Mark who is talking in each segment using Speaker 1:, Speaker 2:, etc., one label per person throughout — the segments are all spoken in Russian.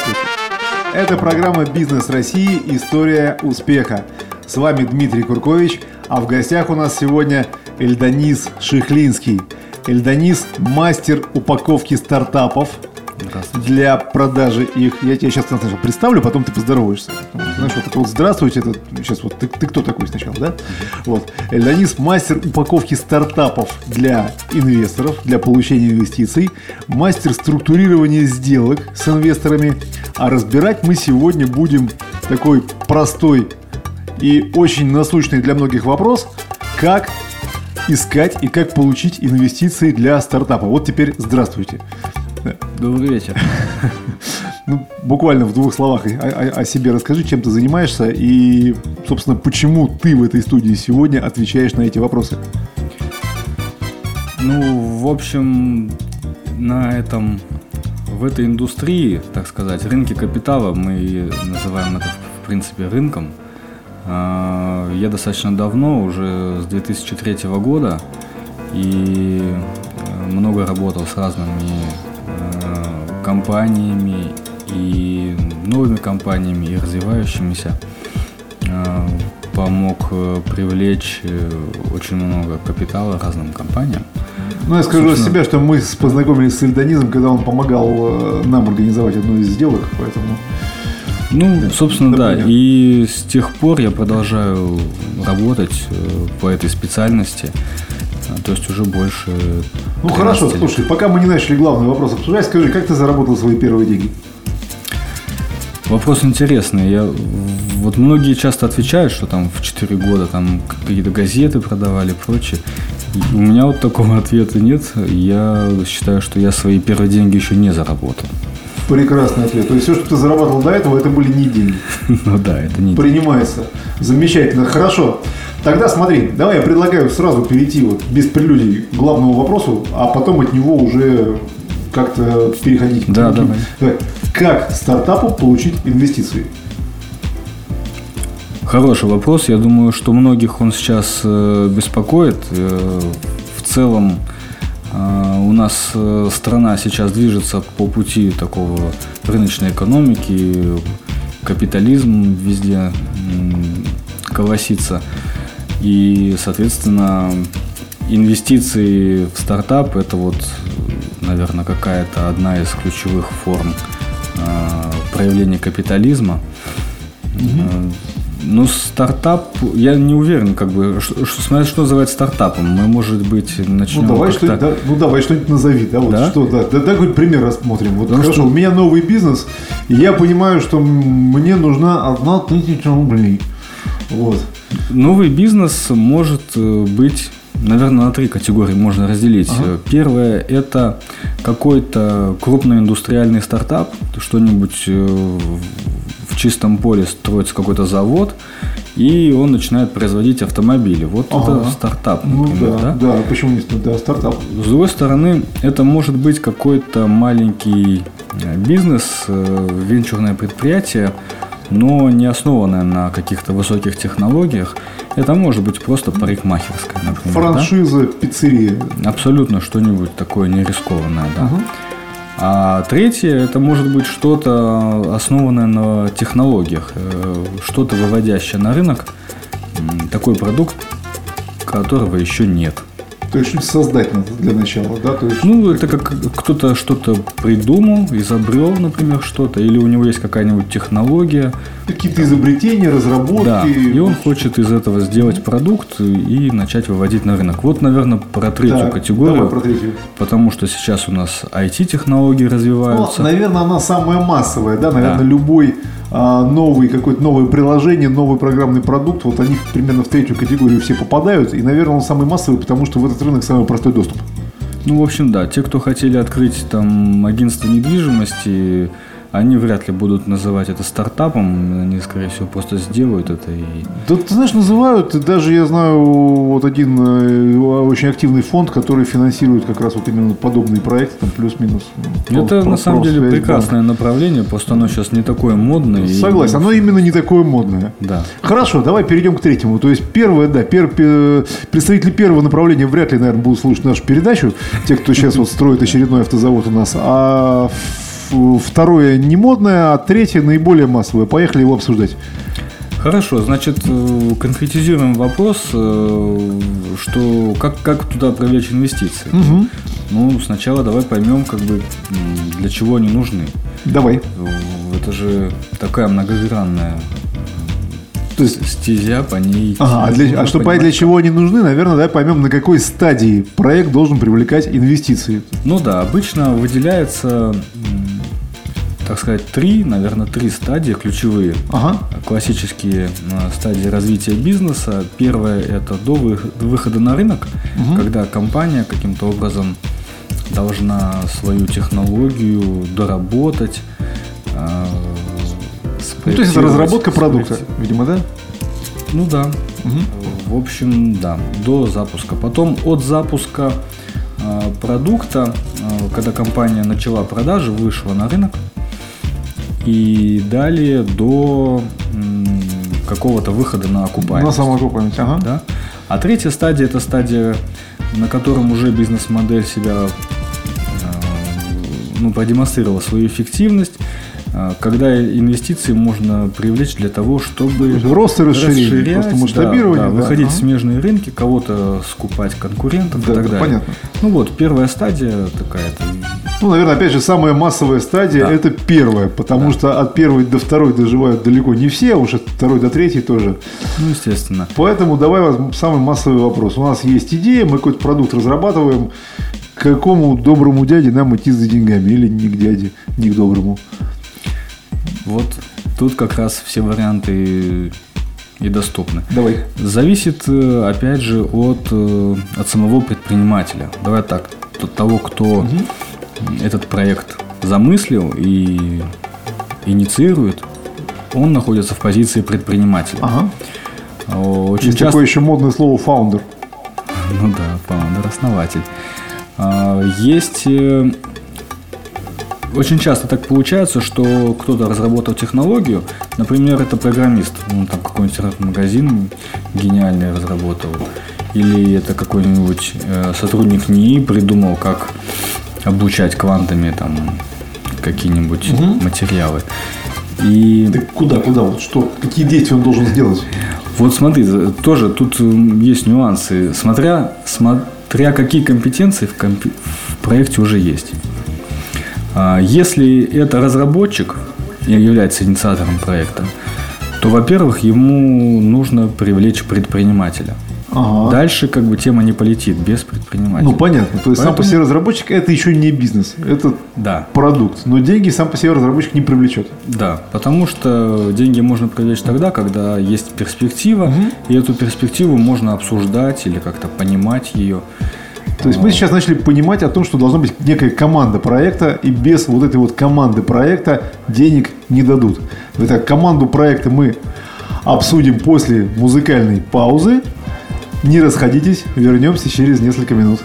Speaker 1: Здравствуйте! Это программа «Бизнес России. История успеха». С вами Дмитрий Куркович, а в гостях у нас сегодня Эльданис Шихлинский. Эльданис – мастер упаковки стартапов – для продажи их. Я тебе сейчас сначала представлю, потом ты поздороваешься. Знаешь, вот это вот здравствуйте, это сейчас вот ты, ты кто такой сначала, да? Вот. Эльданис мастер упаковки стартапов для инвесторов, для получения инвестиций, мастер структурирования сделок с инвесторами. А разбирать мы сегодня будем такой простой и очень насущный для многих вопрос, как искать и как получить инвестиции для стартапа. Вот теперь здравствуйте.
Speaker 2: Добрый вечер.
Speaker 1: Ну, буквально в двух словах о, о, о себе расскажи, чем ты занимаешься и, собственно, почему ты в этой студии сегодня отвечаешь на эти вопросы.
Speaker 2: Ну, в общем, на этом, в этой индустрии, так сказать, рынке капитала, мы называем это, в принципе, рынком, а, я достаточно давно, уже с 2003 года, и э, много работал с разными компаниями и новыми компаниями и развивающимися э, помог э, привлечь очень много капитала разным компаниям.
Speaker 1: Ну, я скажу Собственно... о себе, что мы познакомились с Эльдонизом, когда он помогал нам организовать одну из сделок, поэтому...
Speaker 2: Ну, собственно, да. И с тех пор я продолжаю работать по этой специальности. То есть уже больше
Speaker 1: ну хорошо, лет. слушай, пока мы не начали главный вопрос обсуждать, скажи, как ты заработал свои первые деньги?
Speaker 2: Вопрос интересный. Я, вот многие часто отвечают, что там в 4 года там какие-то газеты продавали и прочее. У меня вот такого ответа нет. Я считаю, что я свои первые деньги еще не заработал.
Speaker 1: Прекрасный ответ. То есть все, что ты зарабатывал до этого, это были не деньги.
Speaker 2: Ну да, это не
Speaker 1: Принимается. Замечательно. Хорошо. Тогда смотри, давай я предлагаю сразу перейти вот без прелюдий к главному вопросу, а потом от него уже как-то переходить.
Speaker 2: Да, давай. давай.
Speaker 1: Как стартапу получить инвестиции?
Speaker 2: Хороший вопрос. Я думаю, что многих он сейчас э, беспокоит. Э, в целом э, у нас страна сейчас движется по пути такого рыночной экономики, капитализм везде колосится. И, соответственно, инвестиции в стартап – это вот, наверное, какая-то одна из ключевых форм э, проявления капитализма. Угу. Ну, стартап, я не уверен, как бы, что, смотря что называть стартапом. Мы, может быть, начнем.
Speaker 1: Ну, давай что-нибудь, да, ну, давай что-нибудь назови, да, вот да? что, да. Да, да, какой пример рассмотрим. Вот Потому хорошо, что... у меня новый бизнес, и я понимаю, что мне нужна одна тысяча рублей. Вот.
Speaker 2: Новый бизнес может э, быть Наверное, на три категории можно разделить. Ага. Первое – это какой-то крупный индустриальный стартап, что-нибудь э, в чистом поле строится какой-то завод, и он начинает производить автомобили. Вот ага. это стартап,
Speaker 1: ну например. Ну, да, да? да, почему не да, стартап?
Speaker 2: С другой стороны, это может быть какой-то маленький э, бизнес, венчурное предприятие, но не основанная на каких-то высоких технологиях. Это может быть просто парикмахерская, например.
Speaker 1: Франшиза, да? пиццерия.
Speaker 2: Абсолютно что-нибудь такое нерискованное, да. Угу. А третье, это может быть что-то основанное на технологиях, э, что-то выводящее на рынок, такой продукт, которого еще нет.
Speaker 1: То есть создать надо для начала, да? То есть...
Speaker 2: Ну, это как кто-то что-то придумал, изобрел, например, что-то, или у него есть какая-нибудь технология.
Speaker 1: Какие-то изобретения, разработки. Да,
Speaker 2: и он хочет из этого сделать продукт и начать выводить на рынок. Вот, наверное, про третью да, категорию. Давай про третью. Потому что сейчас у нас IT-технологии развиваются.
Speaker 1: Ну, наверное, она самая массовая, да? Наверное, да. любой новый какое-то новое приложение, новый программный продукт, вот они примерно в третью категорию все попадают, и, наверное, он самый массовый, потому что в этот рынок самый простой доступ.
Speaker 2: Ну, в общем, да, те, кто хотели открыть там агентство недвижимости, они вряд ли будут называть это стартапом, они, скорее всего, просто сделают это и...
Speaker 1: Да, ты знаешь, называют, даже я знаю вот один э, очень активный фонд, который финансирует как раз вот именно подобные проекты, там плюс-минус.
Speaker 2: Ну, это про, на самом деле связь, прекрасное да. направление, просто оно сейчас не такое модное.
Speaker 1: Согласен, и... оно именно не такое модное.
Speaker 2: Да.
Speaker 1: Хорошо, давай перейдем к третьему. То есть первое, да, пер, представители первого направления вряд ли, наверное, будут слушать нашу передачу, те, кто сейчас вот строит очередной автозавод у нас, а второе не модное, а третье наиболее массовое. Поехали его обсуждать.
Speaker 2: Хорошо, значит, э, конкретизируем вопрос, э, что как, как туда привлечь инвестиции. Угу. Ну, сначала давай поймем, как бы, для чего они нужны.
Speaker 1: Давай.
Speaker 2: Это же такая многогранная то есть стезя по ней.
Speaker 1: Ага, а, для, а чтобы понять, для чего они нужны, наверное, давай поймем, на какой стадии проект должен привлекать инвестиции.
Speaker 2: Ну да, обычно выделяется так сказать, три, наверное, три стадии ключевые. Ага. Классические э, стадии развития бизнеса. Первая – это до выхода на рынок, угу. когда компания каким-то образом должна свою технологию доработать.
Speaker 1: Э, ну, то есть это разработка продукта, видимо, да?
Speaker 2: Ну да. Угу. В общем, да, до запуска. Потом от запуска э, продукта, когда компания начала продажи, вышла на рынок, и далее до какого-то выхода на окупаемость.
Speaker 1: На самоокупаемость, ага.
Speaker 2: Да? А третья стадия – это стадия, на котором уже бизнес-модель себя э, ну, продемонстрировала свою эффективность, а, когда инвестиции можно привлечь для того, чтобы
Speaker 1: рост и расширение, просто масштабирование,
Speaker 2: да, да, выходить ага. в смежные рынки, кого-то скупать конкурентов да, и так да, далее. Понятно. Ну вот, первая стадия такая-то.
Speaker 1: Ну, наверное, опять же, самая массовая стадия да. это первая, потому да. что от первой до второй доживают далеко не все, а уж от второй до третьей тоже.
Speaker 2: Ну, естественно.
Speaker 1: Поэтому давай самый массовый вопрос. У нас есть идея, мы какой-то продукт разрабатываем. К какому доброму дяде нам идти за деньгами? Или не к дяде, не к доброму?
Speaker 2: Вот тут как раз все варианты и доступны.
Speaker 1: Давай.
Speaker 2: Зависит, э, опять же, от, э, от самого предпринимателя. Давай так, от того, кто угу. Этот проект замыслил и инициирует, он находится в позиции предпринимателя.
Speaker 1: Ага. Очень Есть часто... такое еще модное слово фаундер.
Speaker 2: Ну да, фаундер, основатель. А, есть э, очень часто так получается, что кто-то разработал технологию, например, это программист, ну, там какой-нибудь интернет-магазин гениальный разработал, или это какой-нибудь э, сотрудник НИИ придумал, как обучать квантами там какие-нибудь угу. материалы.
Speaker 1: И... Так куда, куда? Вот что? Какие действия он должен сделать?
Speaker 2: Вот смотри, тоже тут есть нюансы. Смотря, смотря какие компетенции в, комп... в проекте уже есть. А, если это разработчик и является инициатором проекта, то, во-первых, ему нужно привлечь предпринимателя. Ага. Дальше как бы тема не полетит без предпринимателя.
Speaker 1: Ну понятно. То есть Поэтому... сам по себе разработчик это еще не бизнес, это да. продукт. Но деньги сам по себе разработчик не привлечет.
Speaker 2: Да, потому что деньги можно привлечь тогда, когда есть перспектива, угу. и эту перспективу можно обсуждать или как-то понимать ее.
Speaker 1: То есть мы сейчас начали понимать о том, что должна быть некая команда проекта, и без вот этой вот команды проекта денег не дадут. Итак, команду проекта мы обсудим после музыкальной паузы. Не расходитесь, вернемся через несколько минут.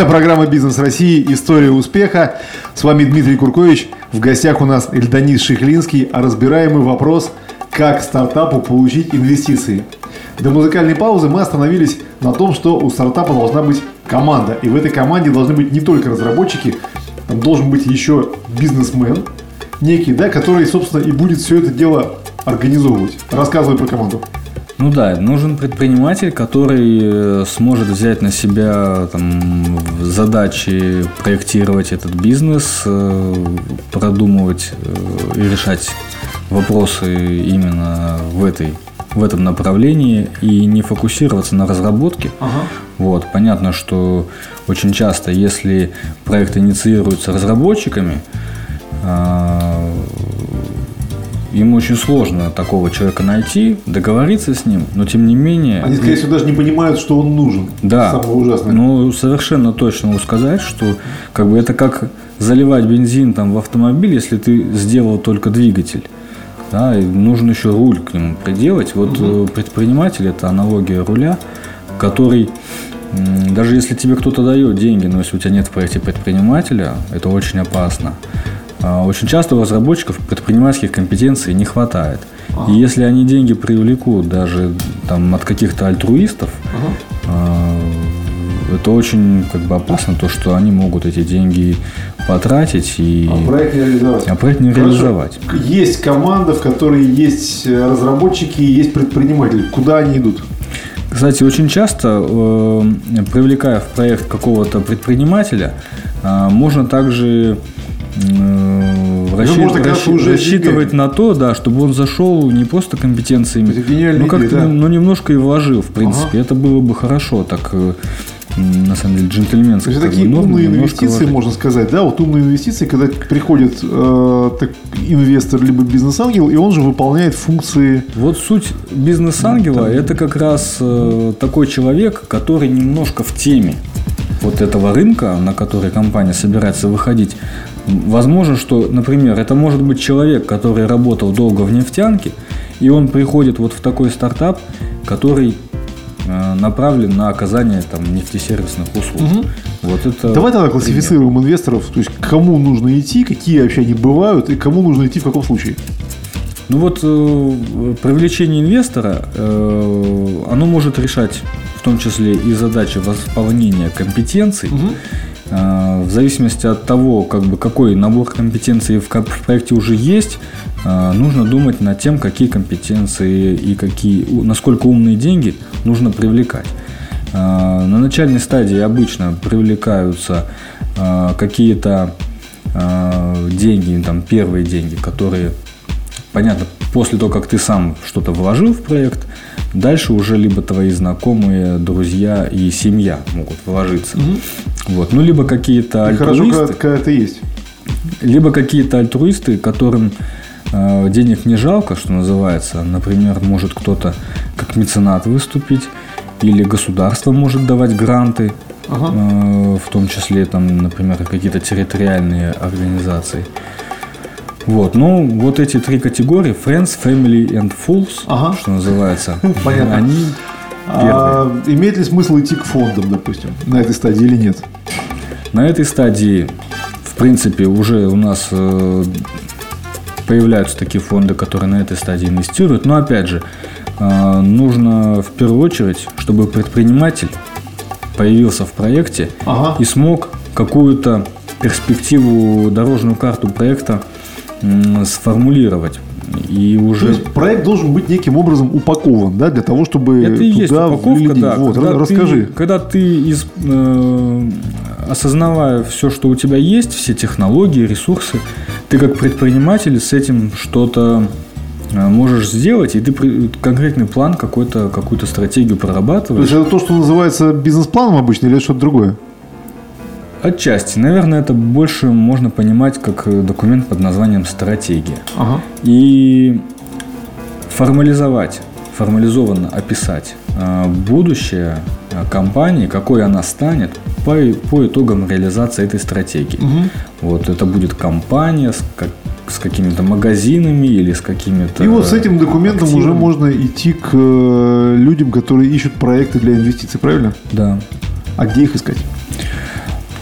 Speaker 1: Это программа «Бизнес России. История успеха». С вами Дмитрий Куркович. В гостях у нас Эльданис Шихлинский, а разбираемый вопрос «Как стартапу получить инвестиции?». До музыкальной паузы мы остановились на том, что у стартапа должна быть команда. И в этой команде должны быть не только разработчики, там должен быть еще бизнесмен некий, да, который, собственно, и будет все это дело организовывать. Рассказывай про команду.
Speaker 2: Ну да, нужен предприниматель, который э, сможет взять на себя там, задачи проектировать этот бизнес, э, продумывать э, и решать вопросы именно в этой в этом направлении и не фокусироваться на разработке. Ага. Вот, понятно, что очень часто, если проект инициируется разработчиками, Ему очень сложно такого человека найти, договориться с ним, но тем не менее...
Speaker 1: Они, скорее всего, даже не понимают, что он нужен.
Speaker 2: Да. Самое ужасное. Ну, совершенно точно могу сказать, что как бы это как заливать бензин там в автомобиль, если ты сделал только двигатель. Да, и нужно еще руль к нему приделать. Вот угу. предприниматель это аналогия руля, который даже если тебе кто-то дает деньги, но если у тебя нет в проекте предпринимателя, это очень опасно. А, очень часто у разработчиков предпринимательских компетенций не хватает. Ага. И если они деньги привлекут даже там, от каких-то альтруистов, ага. это очень как бы опасно, то, что они могут эти деньги потратить и
Speaker 1: а проект не реализовать.
Speaker 2: А проект не реализовать.
Speaker 1: Есть команда, в которой есть разработчики и есть предприниматели. Куда они идут?
Speaker 2: Кстати, очень часто, э, привлекая в проект какого-то предпринимателя, э, можно также Э, рассчит, можно, рассчит, уже рассчитывать на то, да, чтобы он зашел не просто компетенциями, но как-то да. ну, немножко и вложил, в принципе. Ага. Это было бы хорошо, так э, на самом деле джентльменски.
Speaker 1: То есть такие нормы, умные инвестиции, вложить. можно сказать, да, вот умные инвестиции, когда приходит э, так, инвестор либо бизнес-ангел, и он же выполняет функции.
Speaker 2: Вот суть бизнес-ангела ну, это как раз э, такой человек, который немножко в теме вот этого рынка, на который компания собирается выходить, Возможно, что, например, это может быть человек, который работал долго в нефтянке, и он приходит вот в такой стартап, который э, направлен на оказание там нефтесервисных услуг. Угу.
Speaker 1: Вот это Давай тогда классифицируем пример. инвесторов, то есть кому нужно идти, какие вообще они бывают и кому нужно идти в каком случае.
Speaker 2: Ну вот э, привлечение инвестора, э, оно может решать в том числе и задачи восполнения компетенций. Угу в зависимости от того, как бы, какой набор компетенций в проекте уже есть, э, нужно думать над тем, какие компетенции и какие, насколько умные деньги нужно привлекать. Э, на начальной стадии обычно привлекаются какие-то деньги, там первые деньги, которые, понятно, после того, как ты сам что-то вложил в проект, Дальше уже либо твои знакомые, друзья и семья могут вложиться. Угу. Вот. Ну, либо какие-то альтруисты. Хорошо,
Speaker 1: когда, это есть.
Speaker 2: Либо какие-то альтруисты, которым э, денег не жалко, что называется. Например, может кто-то как меценат выступить, или государство может давать гранты, ага. э, в том числе, там, например, какие-то территориальные организации. Вот, ну, вот эти три категории, Friends, Family and Fools, ага. что называется,
Speaker 1: Понятно. они а, имеет ли смысл идти к фондам, допустим, на этой стадии или нет?
Speaker 2: На этой стадии, в принципе, уже у нас э, появляются такие фонды, которые на этой стадии инвестируют. Но опять же, э, нужно в первую очередь, чтобы предприниматель появился в проекте ага. и смог какую-то перспективу, дорожную карту проекта сформулировать. И уже... То есть
Speaker 1: проект должен быть неким образом упакован, да, для того, чтобы
Speaker 2: Это и есть упаковка, да.
Speaker 1: Вот, когда расскажи.
Speaker 2: Ты, когда ты, из, э, осознавая все, что у тебя есть, все технологии, ресурсы, ты как предприниматель с этим что-то э, можешь сделать, и ты конкретный план какой-то, какую-то стратегию прорабатываешь.
Speaker 1: То есть это то, что называется бизнес-планом обычно, или что-то другое?
Speaker 2: Отчасти. Наверное, это больше можно понимать как э, документ под названием стратегия. Ага. И формализовать, формализованно описать э, будущее компании, какой она станет по, по итогам реализации этой стратегии. Угу. Вот это будет компания с, как, с какими-то магазинами или с какими-то.
Speaker 1: И вот с этим документом активами. уже можно идти к людям, которые ищут проекты для инвестиций, правильно?
Speaker 2: Да.
Speaker 1: А где их искать?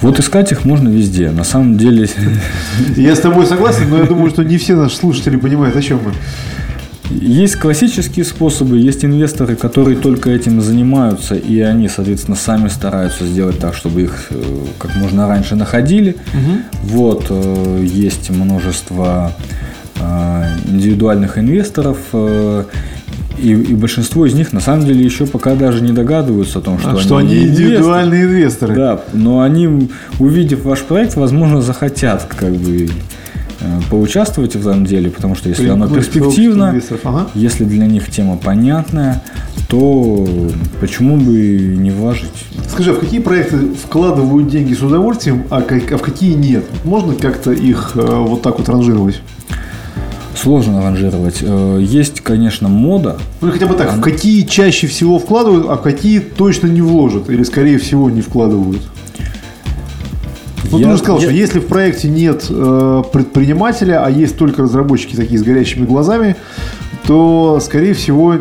Speaker 2: Вот искать их можно везде. На самом деле...
Speaker 1: Я с тобой согласен, но я думаю, что не все наши слушатели понимают, о чем мы.
Speaker 2: Есть классические способы, есть инвесторы, которые только этим занимаются, и они, соответственно, сами стараются сделать так, чтобы их э, как можно раньше находили. Угу. Вот, э, есть множество э, индивидуальных инвесторов, и, и большинство из них на самом деле еще пока даже не догадываются о том, что,
Speaker 1: а, они, что они индивидуальные инвесторы.
Speaker 2: Да, но они, увидев ваш проект, возможно, захотят как бы Э, поучаствовать в этом деле, потому что если оно перспективно, ага. если для них тема понятная, то почему бы не вложить?
Speaker 1: Скажи, а в какие проекты вкладывают деньги с удовольствием, а, как, а в какие нет? Можно как-то их э, вот так вот ранжировать?
Speaker 2: Сложно ранжировать. Э, есть, конечно, мода.
Speaker 1: Ну, хотя бы так, Она... в какие чаще всего вкладывают, а в какие точно не вложат? Или, скорее всего, не вкладывают? Ну, я, ты уже сказал, я... что если в проекте нет э, предпринимателя, а есть только разработчики такие с горящими глазами, то, скорее всего,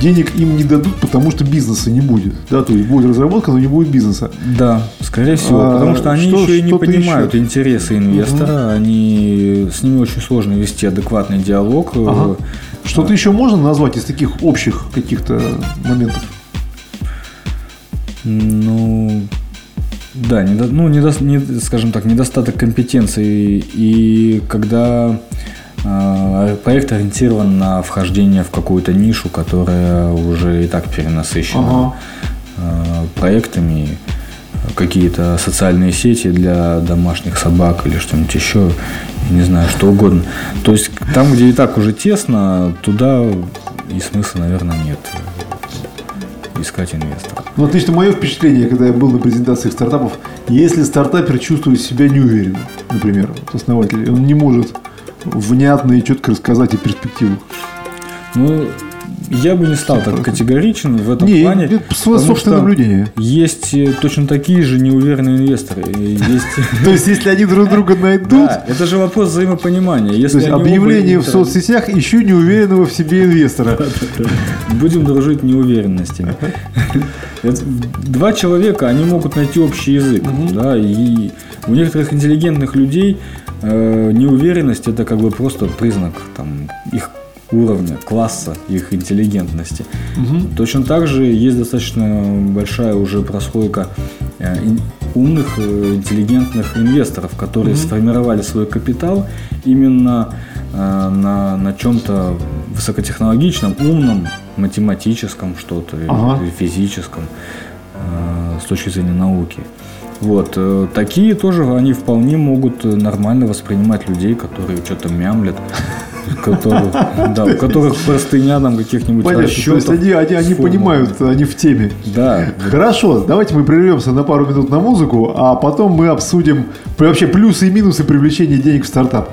Speaker 1: денег им не дадут, потому что бизнеса не будет. Да, то есть будет разработка, но не будет бизнеса.
Speaker 2: Да, скорее всего, а, потому что они что, еще и не понимают еще? интересы инвестора, угу. они с ними очень сложно вести адекватный диалог. Ага.
Speaker 1: Что-то а. еще можно назвать из таких общих каких-то моментов?
Speaker 2: Ну, да, недо, ну, недо, не, скажем так, недостаток компетенции. И когда э, проект ориентирован на вхождение в какую-то нишу, которая уже и так перенасыщена ага. э, проектами, какие-то социальные сети для домашних собак или что-нибудь еще, не знаю, что угодно. То есть там, где и так уже тесно, туда и смысла, наверное, нет искать инвестора.
Speaker 1: Ну, вот лично мое впечатление, когда я был на презентациях стартапов, если стартапер чувствует себя неуверенно, например, вот основатель, он не может внятно и четко рассказать о перспективах.
Speaker 2: Ну, я бы не стал так категоричен в этом
Speaker 1: не,
Speaker 2: плане.
Speaker 1: Это собственное наблюдение.
Speaker 2: Есть э, точно такие же неуверенные инвесторы.
Speaker 1: То есть, если они друг друга найдут...
Speaker 2: это же вопрос взаимопонимания.
Speaker 1: То есть, объявление в соцсетях еще неуверенного в себе инвестора.
Speaker 2: Будем дружить неуверенностями. Два человека, они могут найти общий язык. Да, и у некоторых интеллигентных людей э, неуверенность это как бы просто признак там, их уровня, класса их интеллигентности. Угу. Точно так же есть достаточно большая уже прослойка э, умных, э, интеллигентных инвесторов, которые угу. сформировали свой капитал именно э, на, на чем-то высокотехнологичном, умном, математическом что-то, ага. физическом с точки зрения науки. Вот. Такие тоже, они вполне могут нормально воспринимать людей, которые что-то мямлят, которых, да, у которых простыня там каких-нибудь Понятно, расчетов.
Speaker 1: То есть они, они, они понимают, они в теме.
Speaker 2: Да.
Speaker 1: Хорошо, давайте мы прервемся на пару минут на музыку, а потом мы обсудим вообще плюсы и минусы привлечения денег в стартап.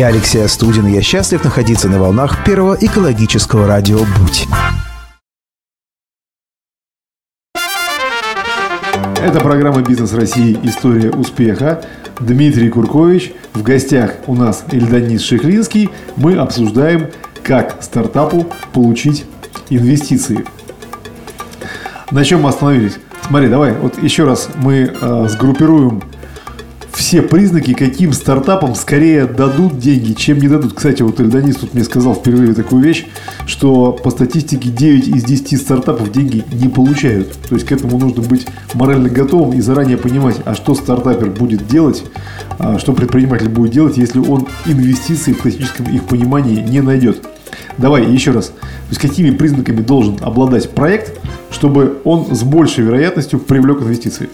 Speaker 3: Я Алексей Астудин, я счастлив находиться на волнах первого экологического радио «Будь».
Speaker 1: Это программа «Бизнес России. История успеха». Дмитрий Куркович. В гостях у нас Эльданис Шехлинский. Мы обсуждаем, как стартапу получить инвестиции. На чем мы остановились? Смотри, давай, вот еще раз мы э, сгруппируем все признаки, каким стартапам скорее дадут деньги, чем не дадут. Кстати, вот Эльданис тут мне сказал впервые такую вещь, что по статистике 9 из 10 стартапов деньги не получают. То есть к этому нужно быть морально готовым и заранее понимать, а что стартапер будет делать, а что предприниматель будет делать, если он инвестиции в классическом их понимании не найдет. Давай еще раз. То есть какими признаками должен обладать проект, чтобы он с большей вероятностью привлек инвестиции?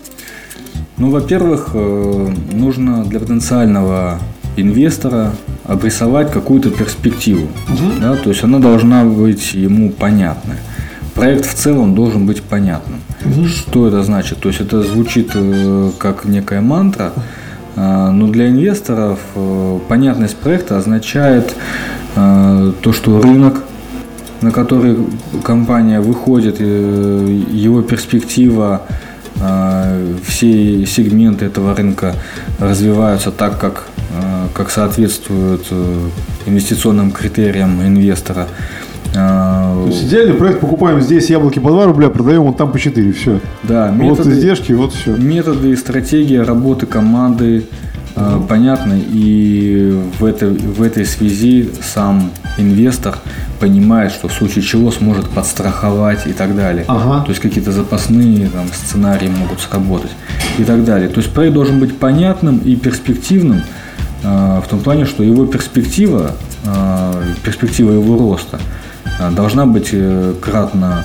Speaker 2: Ну, во-первых, э, нужно для потенциального инвестора обрисовать какую-то перспективу. Угу. Да, то есть она должна быть ему понятной. Проект в целом должен быть понятным. Угу. Что это значит? То есть это звучит э, как некая мантра, э, но для инвесторов понятность проекта означает то, что рынок, на который компания выходит, его перспектива все сегменты этого рынка развиваются так, как, а, как соответствуют э, инвестиционным критериям инвестора.
Speaker 1: А, То есть идеальный проект покупаем здесь яблоки по 2 рубля, продаем вот там по 4, все.
Speaker 2: Да,
Speaker 1: методы, вот издержки, вот все.
Speaker 2: Методы и стратегия работы команды э, понятны, и в этой, в этой связи сам инвестор понимает, что в случае чего сможет подстраховать и так далее. Ага. То есть какие-то запасные там, сценарии могут сработать и так далее. То есть проект должен быть понятным и перспективным э, в том плане, что его перспектива, э, перспектива его роста должна быть кратно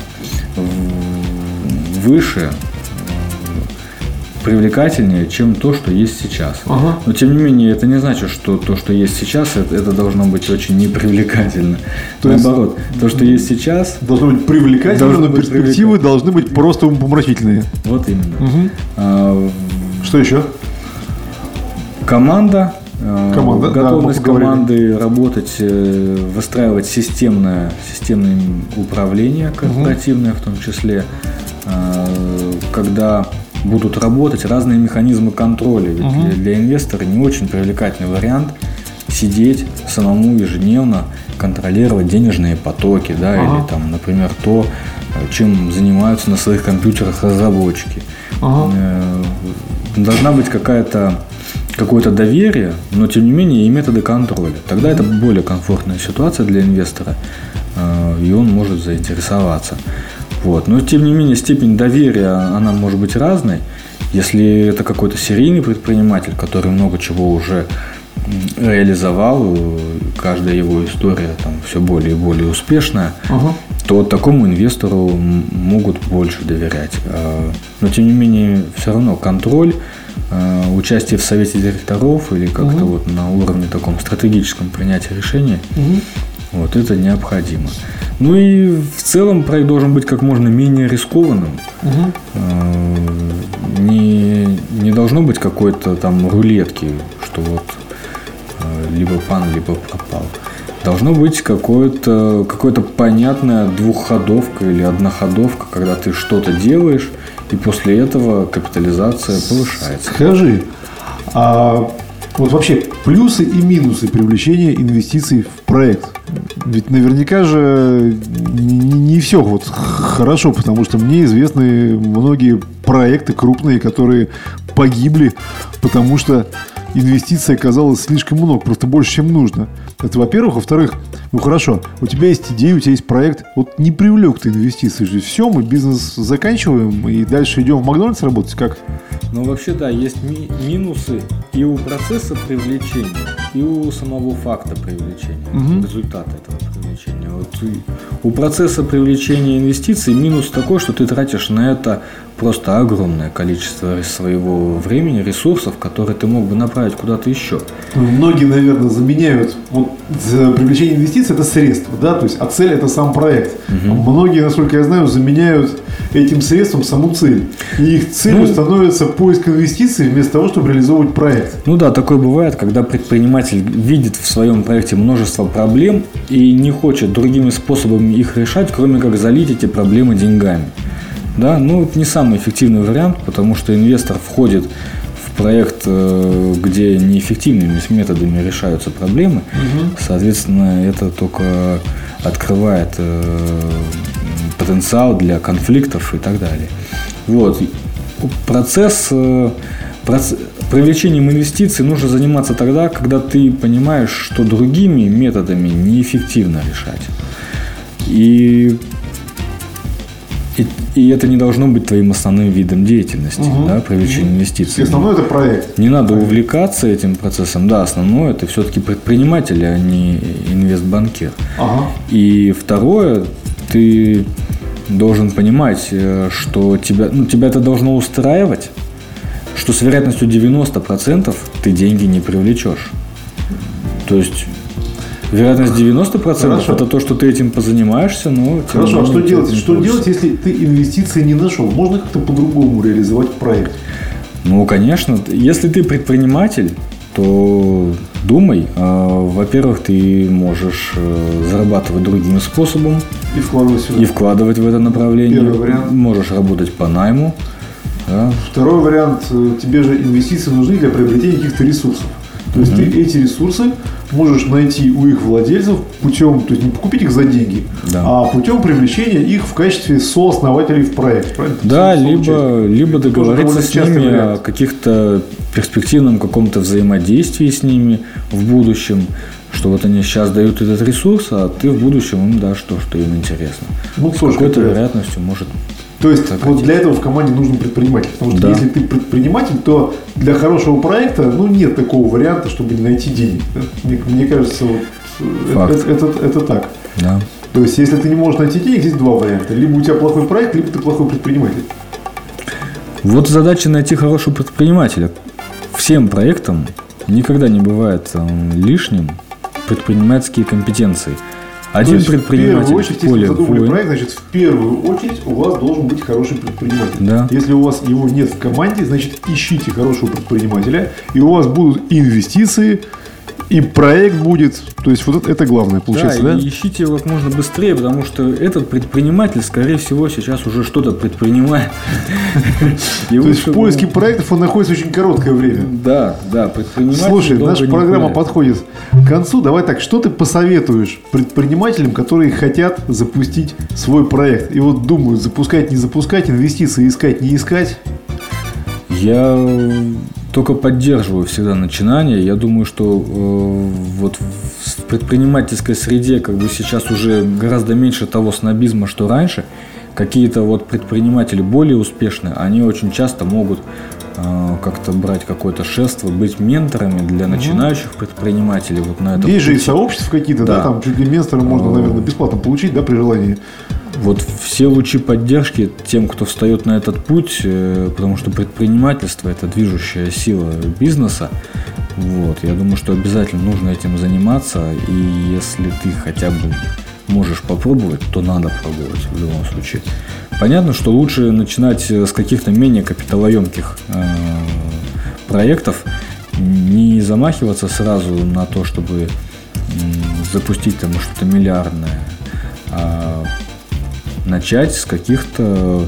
Speaker 2: выше привлекательнее, чем то, что есть сейчас.
Speaker 1: Ага.
Speaker 2: Но тем не менее, это не значит, что то, что есть сейчас, это, это должно быть очень непривлекательно.
Speaker 1: То есть-
Speaker 2: Наоборот, то, что есть сейчас,
Speaker 1: Должно быть привлекательно,
Speaker 2: Должно
Speaker 1: но
Speaker 2: быть
Speaker 1: перспективы должны быть просто умопомрачительные.
Speaker 2: вот именно. А,
Speaker 1: Что еще?
Speaker 2: Команда, э,
Speaker 1: Команда, да,
Speaker 2: готовность
Speaker 1: поговорили.
Speaker 2: команды работать, э, выстраивать системное, системное управление корпоративное в том числе, э, когда будут работать разные механизмы контроля. Ведь для, для инвестора не очень привлекательный вариант сидеть самому ежедневно контролировать денежные потоки, да,
Speaker 1: Ага.
Speaker 2: или там, например, то, чем занимаются на своих компьютерах разработчики.
Speaker 1: Ага.
Speaker 2: Э, Должна быть какая-то какое-то доверие, но тем не менее и методы контроля. Тогда это более комфортная ситуация для инвестора, э, и он может заинтересоваться. Вот. Но тем не менее степень доверия, она может быть разной. Если это какой-то серийный предприниматель, который много чего уже реализовал, каждая его история там все более и более успешная,
Speaker 1: Ага.
Speaker 2: то такому инвестору могут больше доверять. А, Но тем не менее, все равно контроль, а, участие в совете директоров или как-то вот на уровне таком стратегическом принятия решений, вот это необходимо. Ну и в целом проект должен быть как можно менее рискованным. А, Не, не должно быть какой-то там рулетки, что вот э, либо пан, либо пропал. Должно быть какое-то какое-то понятная двухходовка или одноходовка, когда ты что-то делаешь, и после этого капитализация повышается.
Speaker 1: Скажи, а вот вообще плюсы и минусы привлечения инвестиций в проект? Ведь наверняка же не, все вот хорошо, потому что мне известны многие проекты крупные, которые погибли, потому что инвестиций оказалось слишком много, просто больше, чем нужно. Это во-первых. Во-вторых, ну хорошо, у тебя есть идея, у тебя есть проект, вот не привлек ты инвестиции, же все, мы бизнес заканчиваем и дальше идем в Макдональдс работать, как?
Speaker 2: Ну, вообще, да, есть ми- минусы и у процесса привлечения, и у самого факта привлечения,
Speaker 1: Мгм.
Speaker 2: результата этого привлечения. Вот у процесса привлечения инвестиций минус такой, что ты тратишь на это просто огромное количество своего времени, ресурсов, которые ты мог бы направить куда-то еще.
Speaker 1: Многие, наверное, заменяют вот, привлечение инвестиций это средство, да, то есть, а цель это сам проект. А Многие, насколько я знаю, заменяют этим средством саму цель. И их целью
Speaker 2: Ну,
Speaker 1: становится поиск инвестиций вместо того, чтобы реализовывать проект.
Speaker 2: Ну да, такое бывает, когда предприниматель видит в своем проекте множество проблем и не хочет другими способами их решать, кроме как залить эти проблемы деньгами. Да, ну это не самый эффективный вариант, потому что инвестор входит проект, э, где неэффективными методами решаются проблемы, соответственно, это только открывает э, потенциал для конфликтов и так далее. Вот. Процесс, э, проц- привлечением инвестиций нужно заниматься тогда, когда ты понимаешь, что другими методами неэффективно решать. И, и, и это не должно быть твоим основным видом деятельности,
Speaker 1: Мгм.
Speaker 2: да, привлечение инвестиций.
Speaker 1: И основное это проект.
Speaker 2: Не надо увлекаться этим процессом. Да, основное это все-таки предприниматель, а не инвестбанкир.
Speaker 1: Ага.
Speaker 2: И второе, ты должен понимать, э, что тебя, ну, тебя это должно устраивать, что с вероятностью 90% ты деньги не привлечешь. То есть вероятность 90%
Speaker 1: Хорошо.
Speaker 2: это то, что ты этим позанимаешься, но...
Speaker 1: Хорошо, а что делать? Что делать, если ты инвестиции не нашел? Можно как-то по-другому реализовать проект?
Speaker 2: Ну, конечно. Если ты предприниматель, то думай. А, Во-первых, ты можешь э, зарабатывать другим способом
Speaker 1: И вкладывать сюда.
Speaker 2: и вкладывать в это направление.
Speaker 1: Первый вариант.
Speaker 2: Можешь работать по найму. да.
Speaker 1: Второй вариант, э, тебе же инвестиции нужны для приобретения каких-то ресурсов. То есть ты эти ресурсы можешь найти у их владельцев путем, то есть не купить их за деньги,
Speaker 2: Да.
Speaker 1: а путем привлечения их в качестве сооснователей в проект. Правильно?
Speaker 2: Да, либо, либо договориться с ними о
Speaker 1: вариант.
Speaker 2: каких-то перспективном каком-то взаимодействии с ними в будущем, что вот они сейчас дают этот ресурс, а ты в будущем им дашь то, что им интересно.
Speaker 1: Ну,
Speaker 2: С какой-то вероятностью может
Speaker 1: То есть
Speaker 2: Так
Speaker 1: вот для этого в команде нужен предприниматель. Потому что
Speaker 2: Да.
Speaker 1: если ты предприниматель, то для хорошего проекта ну, нет такого варианта, чтобы не найти денег. Мне, мне кажется, вот, э,
Speaker 2: Факт.
Speaker 1: это, это- это так.
Speaker 2: да.
Speaker 1: То есть, если ты не можешь найти денег, здесь два варианта. Либо у тебя плохой проект, либо ты плохой предприниматель.
Speaker 2: Вот задача найти хорошего предпринимателя. Всем проектам никогда не бывает э, лишним предпринимательские компетенции. Один
Speaker 1: То есть,
Speaker 2: предприниматель
Speaker 1: в первую очередь, если вы задумали проект, значит, в первую очередь у вас должен быть хороший предприниматель.
Speaker 2: Да.
Speaker 1: Если у вас его нет в команде, значит, ищите хорошего предпринимателя, и у вас будут инвестиции, и проект будет. То есть, вот это, главное, получается, да?
Speaker 2: да, ищите его как можно быстрее, потому что этот предприниматель, скорее всего, сейчас уже что-то предпринимает.
Speaker 1: То есть, в поиске проектов он находится очень короткое время.
Speaker 2: Да, да, предприниматель
Speaker 1: Слушай, наша программа подходит к концу. Давай так, что ты посоветуешь предпринимателям, которые хотят запустить свой проект? И вот думают, запускать, не запускать, инвестиции искать, не искать.
Speaker 2: Я только поддерживаю всегда начинания. Я думаю, что э, вот в предпринимательской среде как бы сейчас уже гораздо меньше того снобизма, что раньше. Какие-то вот предприниматели более успешные, они очень часто могут э, как-то брать какое-то шефство, быть менторами для начинающих предпринимателей вот на этом
Speaker 1: Есть же и
Speaker 2: пути.
Speaker 1: сообщества какие-то, да,
Speaker 2: Да.
Speaker 1: там чуть ли менторы можно,
Speaker 2: О.
Speaker 1: наверное, бесплатно получить, да, при желании.
Speaker 2: Вот все лучи поддержки тем, кто встает на этот путь, э, потому что предпринимательство – это движущая сила бизнеса. Вот, я думаю, что обязательно нужно этим заниматься, и если ты хотя бы можешь попробовать, то надо пробовать в любом случае. Понятно, что лучше начинать э, с каких-то менее капиталоемких э, проектов, не замахиваться сразу на то, чтобы запустить там что-то миллиардное, а начать с каких-то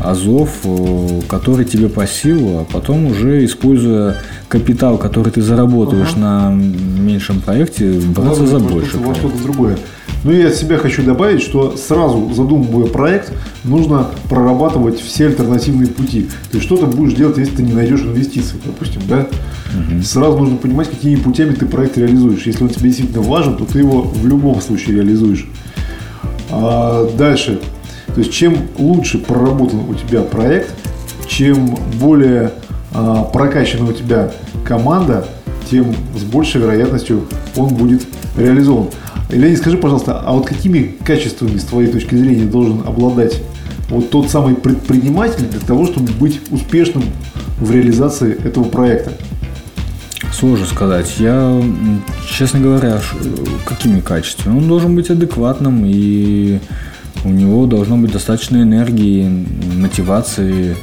Speaker 2: азов, э, которые тебе по силу, а потом уже используя капитал, который ты заработаешь на меньшем проекте, браться
Speaker 1: Главное,
Speaker 2: за больше.
Speaker 1: Во что-то другое. Ну и от себя хочу добавить, что сразу задумывая проект, нужно прорабатывать все альтернативные пути. То есть что ты будешь делать, если ты не найдешь инвестиций, допустим, да? Сразу нужно понимать, какими путями ты проект реализуешь. Если он тебе действительно важен, то ты его в любом случае реализуешь. А дальше. То есть чем лучше проработан у тебя проект, чем более а, прокачана у тебя команда, тем с большей вероятностью он будет реализован. Леонид, скажи, пожалуйста, а вот какими качествами, с твоей точки зрения, должен обладать вот тот самый предприниматель для того, чтобы быть успешным в реализации этого проекта?
Speaker 2: Сложно сказать. Я, честно говоря, ш- какими качествами? Он должен быть адекватным, и у него должно быть достаточно энергии, мотивации,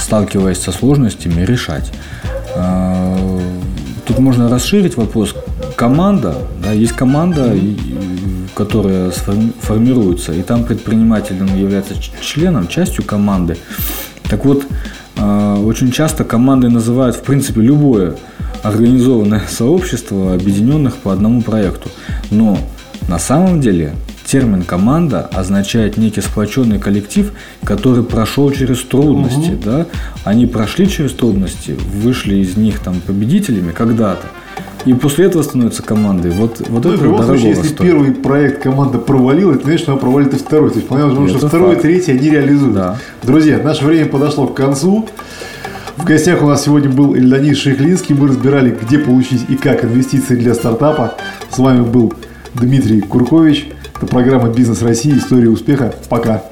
Speaker 2: сталкиваясь со сложностями, решать. А, Тут можно расширить вопрос. Команда, да, есть команда, которая формируется, и там предприниматель он является членом, частью команды. Так вот, э, очень часто командой называют, в принципе, любое организованное сообщество, объединенных по одному проекту. Но на самом деле термин «команда» означает некий сплоченный коллектив, который прошел через трудности. Да? Они прошли через трудности, вышли из них там победителями когда-то. И после этого становятся командой. Вот, вот
Speaker 1: Ну,
Speaker 2: это
Speaker 1: в любом случае, если
Speaker 2: стоит.
Speaker 1: первый проект команда провалила, это значит, что она провалит и второй. То есть, понятно,
Speaker 2: Это
Speaker 1: что второй и третий они реализуют.
Speaker 2: Да.
Speaker 1: Друзья, наше время подошло к концу. В гостях у нас сегодня был Ильданис Шейхлинский. Мы разбирали, где получить и как инвестиции для стартапа. С вами был Дмитрий Куркович. Это программа «Бизнес России. История успеха». Пока.